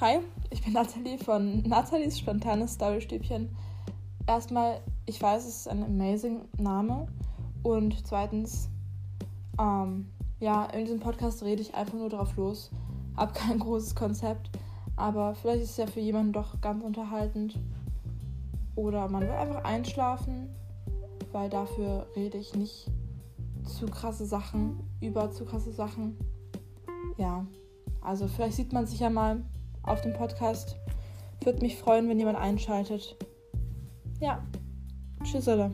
Hi, ich bin Nathalie von Nathalies spontanes Storystäbchen. Erstmal, ich weiß, es ist ein amazing Name. Und zweitens, ähm, ja, in diesem Podcast rede ich einfach nur drauf los. Hab kein großes Konzept. Aber vielleicht ist es ja für jemanden doch ganz unterhaltend. Oder man will einfach einschlafen, weil dafür rede ich nicht zu krasse Sachen, über zu krasse Sachen. Ja, also vielleicht sieht man sich ja mal auf dem Podcast. Würde mich freuen, wenn jemand einschaltet. Ja, tschüss, alle.